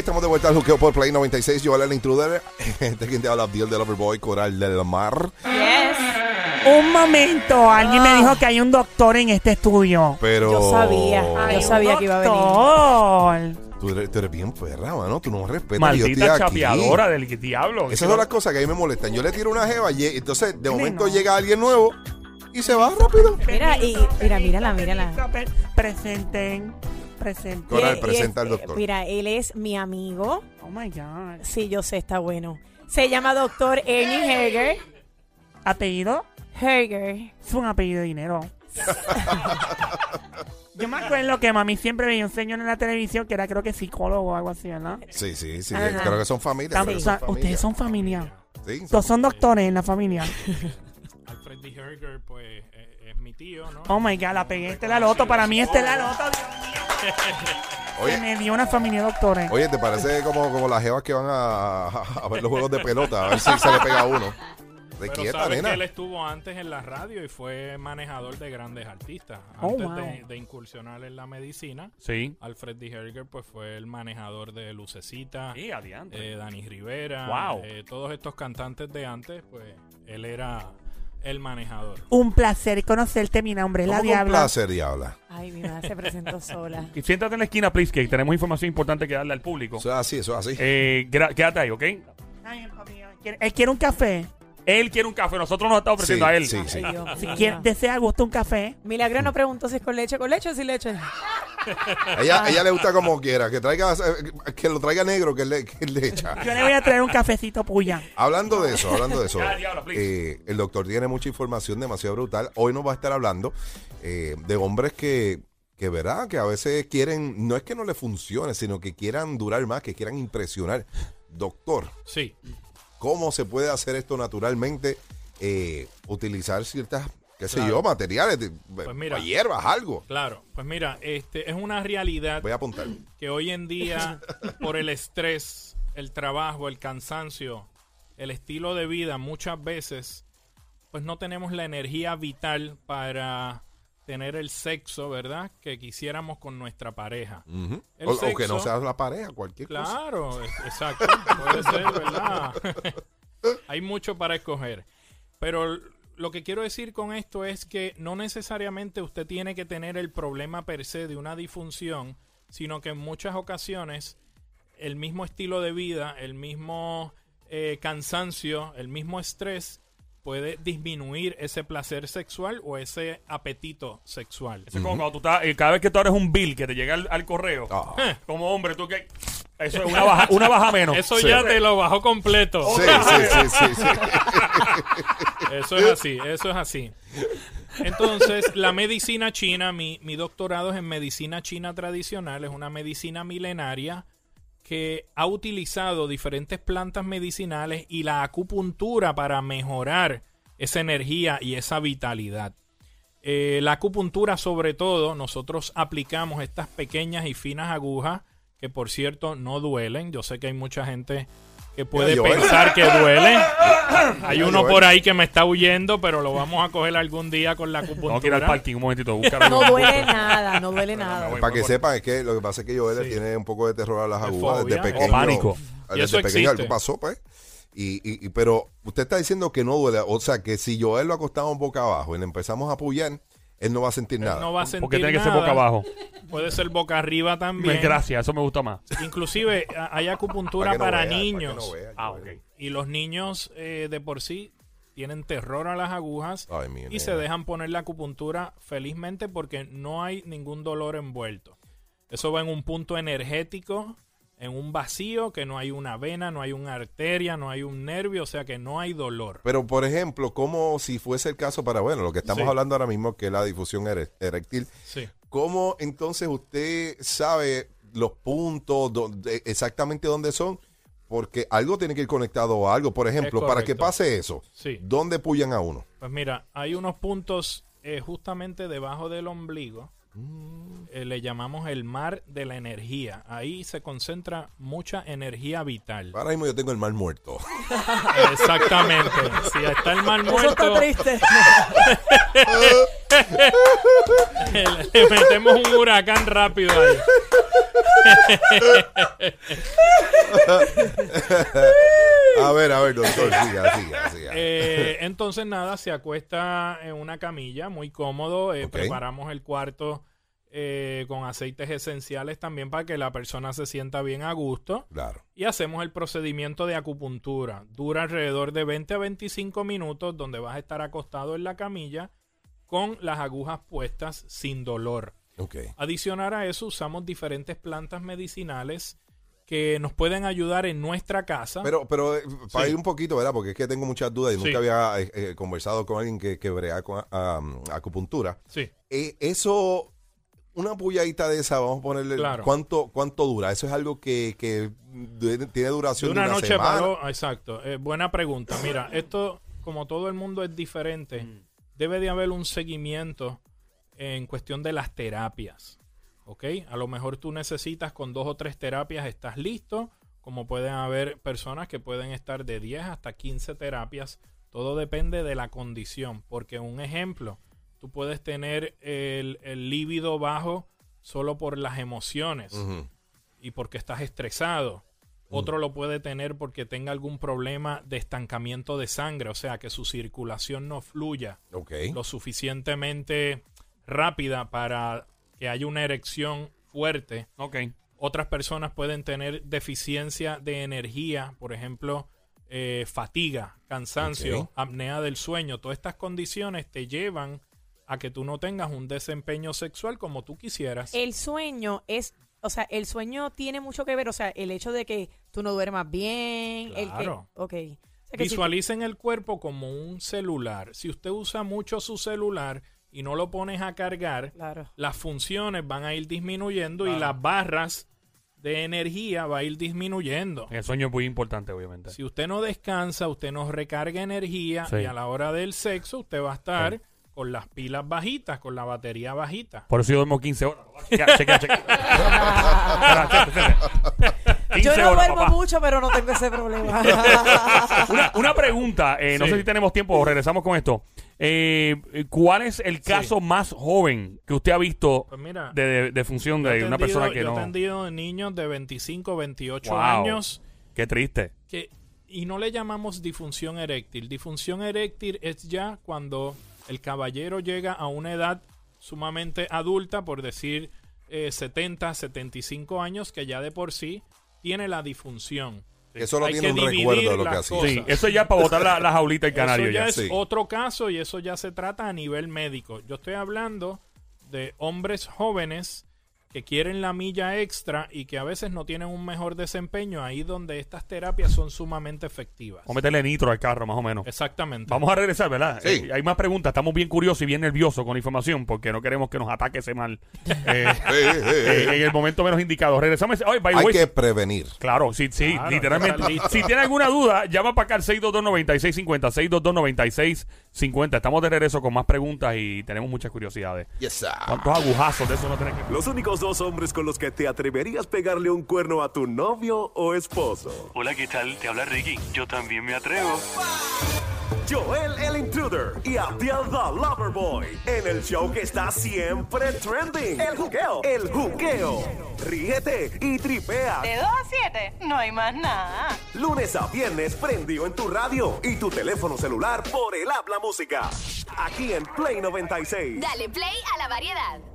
estamos de vuelta al juqueo por Play 96. Yo, el intruder. Este quien te habla, Abdiel del Overboy, Coral del Mar. Yes. Un momento, alguien me dijo que hay un doctor en este estudio. Pero. Yo sabía. Hay Yo sabía que iba a venir. doctor. Tú eres, tú eres bien perra, mano. Tú no me respetas. yo estoy Maldita aquí. chapeadora del diablo. Esas son las cosas que a mí me molestan. Yo le tiro una jeva y entonces de momento no. llega alguien nuevo y se va rápido. Mira, y mira, mírala, mírala. Pre- Presenten, presenten. Coral, presenta es- al doctor. Mira, él es mi amigo. Oh my God. Sí, yo sé, está bueno. Se llama doctor Ernie Herger. ¿Apellido? Herger. Es un apellido de dinero. Yo me acuerdo que mami siempre veía un señor en la televisión que era creo que psicólogo o algo así, ¿verdad? Sí, sí, sí. Ajá. Creo que son son familias. ustedes son familia. Sí, Todos son doctores en la familia. Alfred D. Herger, pues, eh, es mi tío, ¿no? Oh my God, la pegué. Este es la loto. Para mí este es la loto. Dios mío. Se Oye, me dio una familia de doctores. oye, ¿te parece como, como las jevas que van a, a ver los juegos de pelota? A ver si se le pega a uno. De Pero quieta, sabes nena. que él estuvo antes en la radio y fue manejador de grandes artistas. Oh, Antes wow. de, de incursionar en la medicina, Sí. Alfred D. Herger pues fue el manejador de Lucecita, Sí, adiante. eh, Dani Rivera, Wow. eh, todos estos cantantes de antes, pues él era el manejador. Un placer conocerte, mi nombre es la ¿Cómo con diabla. placer, diabla? Ay, mi madre se presentó sola. Y siéntate en la esquina, please, que tenemos información importante que darle al público. Eso es así, eso es así. Eh, gra- quédate ahí, ¿ok? Ay, papi, ¿quiere- ¿Él quiere un café? Él quiere un café, nosotros nos estamos ofreciendo Sí, a él. sí, sí. Ay, Dios Si mío. quiere, desea gusto un café. Milagro no preguntó si es con leche, con leche o sin leche. Ella, ella le gusta como quiera, que traiga, eh, que lo traiga negro, que le, que le echa. Yo le voy a traer un cafecito puya. Hablando de eso, hablando de eso, eh, el doctor tiene mucha información demasiado brutal. Hoy nos va a estar hablando eh, de hombres que, que, ¿verdad? Que a veces quieren, no es que no le funcione, sino que quieran durar más, que quieran impresionar. Doctor, Sí, ¿cómo se puede hacer esto naturalmente? Eh, utilizar ciertas, qué sé Claro. yo, materiales, de, mira. hierbas, algo. claro. Pues mira, este es una realidad Voy a apuntar. que hoy en día, por el estrés, el trabajo, el cansancio, el estilo de vida, muchas veces, pues no tenemos la energía vital para tener el sexo, ¿verdad? Que quisiéramos con nuestra pareja. O, o que no sexo- sea la pareja, cualquier cosa. Claro, exacto. Puede ser, ¿verdad? Hay mucho para escoger. Pero lo que quiero decir con esto es que no necesariamente usted tiene que tener el problema per se de una disfunción, sino que en muchas ocasiones el mismo estilo de vida, el mismo eh, cansancio, el mismo estrés puede disminuir ese placer sexual o ese apetito sexual. Eso es como cuando tú estás, eh, cada vez que tú abres un bill que te llega al, al correo, Ah. como hombre, tú que. Eso es una baja, una baja menos. Eso Sí. ya te lo bajó completo. Sí, sí, sí, sí, sí. Eso es así, eso es así. Entonces, la medicina china, mi, mi doctorado es en medicina china tradicional, es una medicina milenaria que ha utilizado diferentes plantas medicinales y la acupuntura para mejorar esa energía y esa vitalidad. Eh, la acupuntura, sobre todo, nosotros aplicamos estas pequeñas y finas agujas que, por cierto, no duelen. Yo sé que hay mucha gente que puede Mira, pensar que duele. Hay uno Joel. por ahí que me está huyendo, pero lo vamos a coger algún día con la Tengo que ir al acupuntura. parking un momentito. a Buscar. No duele nada, no duele nada. voy. Para que sepan, es que lo que pasa es que Joel Sí. tiene un poco de terror a las agujas desde pequeño. O pánico. Y Desde eso pequeño existe. algo pasó, pues. Y, y, y- pero usted está diciendo que no duele. O sea, que si Joel lo acostamos boca abajo y le empezamos a apoyar, él no va a sentir nada. No va a sentir Porque tiene que ser nada. boca abajo. Puede ser boca arriba también. Gracias, eso me gusta más. Inclusive hay acupuntura no para vea, niños. que no vea, Ah, Joel. ok. Y los niños eh, de por sí tienen terror a las agujas Ay, y nena. se dejan poner la acupuntura felizmente porque no hay ningún dolor envuelto. Eso va en un punto energético, en un vacío, que no hay una vena, no hay una arteria, no hay un nervio, o sea que no hay dolor. Pero, por ejemplo, como si fuese el caso para, bueno, lo que estamos Sí. hablando ahora mismo, que es la difusión ere- eréctil, Sí. ¿cómo entonces usted sabe los puntos, donde- exactamente dónde son? Porque algo tiene que ir conectado a algo. Por ejemplo, para que pase eso, Sí. ¿dónde puyan a uno? Pues mira, hay unos puntos eh, justamente debajo del ombligo. Eh, le llamamos el mar de la energía. Ahí se concentra mucha energía vital. Ahora mismo yo tengo el mal muerto. Exactamente. Si está el Eso muerto, está triste. le, le metemos un huracán rápido ahí. A ver, a ver, doctor, siga, siga, siga. Eh, entonces, nada, se acuesta en una camilla, muy cómodo. eh. Preparamos el cuarto eh, con aceites esenciales también para que la persona se sienta bien a gusto. Claro. Y hacemos el procedimiento de acupuntura. Dura alrededor de 20 a 25 minutos donde vas a estar acostado en la camilla con las agujas puestas sin dolor. Ok. Adicional a eso, usamos diferentes plantas medicinales que nos pueden ayudar en nuestra casa. Pero, pero eh, para Sí. ir un poquito, ¿verdad? Porque es que tengo muchas dudas y Sí. nunca había eh, eh, conversado con alguien que, que brea con ah, acupuntura. sí. Eh, eso, una pulladita de esa, vamos a ponerle. Claro. ¿cuánto, ¿Cuánto dura? Eso es algo que, que de- tiene De duración una, de una noche semana. o- exacto. Eh, buena pregunta. Mira, esto, como todo el mundo es diferente, debe de haber un seguimiento en cuestión de las terapias. ¿Ok? A lo mejor tú necesitas con dos o tres terapias, estás listo. Como pueden haber personas que pueden estar de 10 hasta 15 terapias. Todo depende de la condición. Porque un ejemplo, tú puedes tener el, el líbido bajo solo por las emociones y porque estás estresado. Otro lo puede tener porque tenga algún problema de estancamiento de sangre, o sea, que su circulación no fluya lo suficientemente rápida para que haya una erección fuerte. Ok. Otras personas pueden tener deficiencia de energía, por ejemplo, eh, fatiga, cansancio, apnea del sueño. Todas estas condiciones te llevan a que tú no tengas un desempeño sexual como tú quisieras. El sueño es, o sea, el sueño tiene mucho que ver, o sea, el hecho de que tú no duermas bien, Claro. el que, ok. O sea, que si tú- Visualicen el cuerpo como un celular. Si usted usa mucho su celular y no lo pones a cargar, claro. las funciones van a ir disminuyendo y las barras de energía va a ir disminuyendo. El sueño es muy importante, obviamente. Si usted no descansa, usted no recarga energía Sí. y a la hora del sexo usted va a estar con las pilas bajitas, con la batería bajita. Por eso yo duermo 15 horas. Yo 15 no horas, duermo papá. mucho, pero no tengo ese problema. Una, una pregunta, eh, no Sí. sé si tenemos tiempo, regresamos con esto. Eh, ¿Cuál es el caso más joven que usted ha visto Pues mira, de, de, de función de yo he una persona que yo he no... atendido niños de 25, 28 Wow. años Qué triste. que y no le llamamos disfunción eréctil. Disfunción eréctil es ya cuando el caballero llega a una edad sumamente adulta, por decir eh, 70, 75 años, que ya de por sí tiene la disfunción. Que solo Hay tiene que un dividir recuerdo de lo que las hacía. cosas. Sí, eso ya para botar la, la jaulita del canario eso ya, ya. es sí. otro caso y eso ya se trata a nivel médico. Yo estoy hablando de hombres jóvenes que quieren la milla extra y que a veces no tienen un mejor desempeño, ahí donde estas terapias son sumamente efectivas. Vamos a meterle nitro al carro, más o menos. Exactamente. Vamos a regresar, ¿verdad? Sí. Eh, hay más preguntas. Estamos bien curiosos y bien nerviosos con la información porque no queremos que nos ataque ese mal eh, Sí, sí, sí. eh, en el momento menos indicado. Regresamos. By Hay way, que prevenir. Claro, sí, sí, Claro, literalmente. Si tiene alguna duda, llama para acá al 622-9650, 622-9650. Estamos de regreso con más preguntas y tenemos muchas curiosidades. Yes, sir. ¿Cuántos agujazos de eso no tenés que... Los únicos dos hombres con los que te atreverías pegarle un cuerno a tu novio o esposo. Hola, ¿qué tal? Te habla Ricky. Yo también me atrevo. Joel el Intruder y Abdiel the Loverboy. En el show que está siempre trending. El juqueo. El juqueo. Ríete y tripea. De 2 a 7, no hay más nada. Lunes a viernes prendido en tu radio y tu teléfono celular por el habla música. Aquí en Play 96. Dale play a la variedad.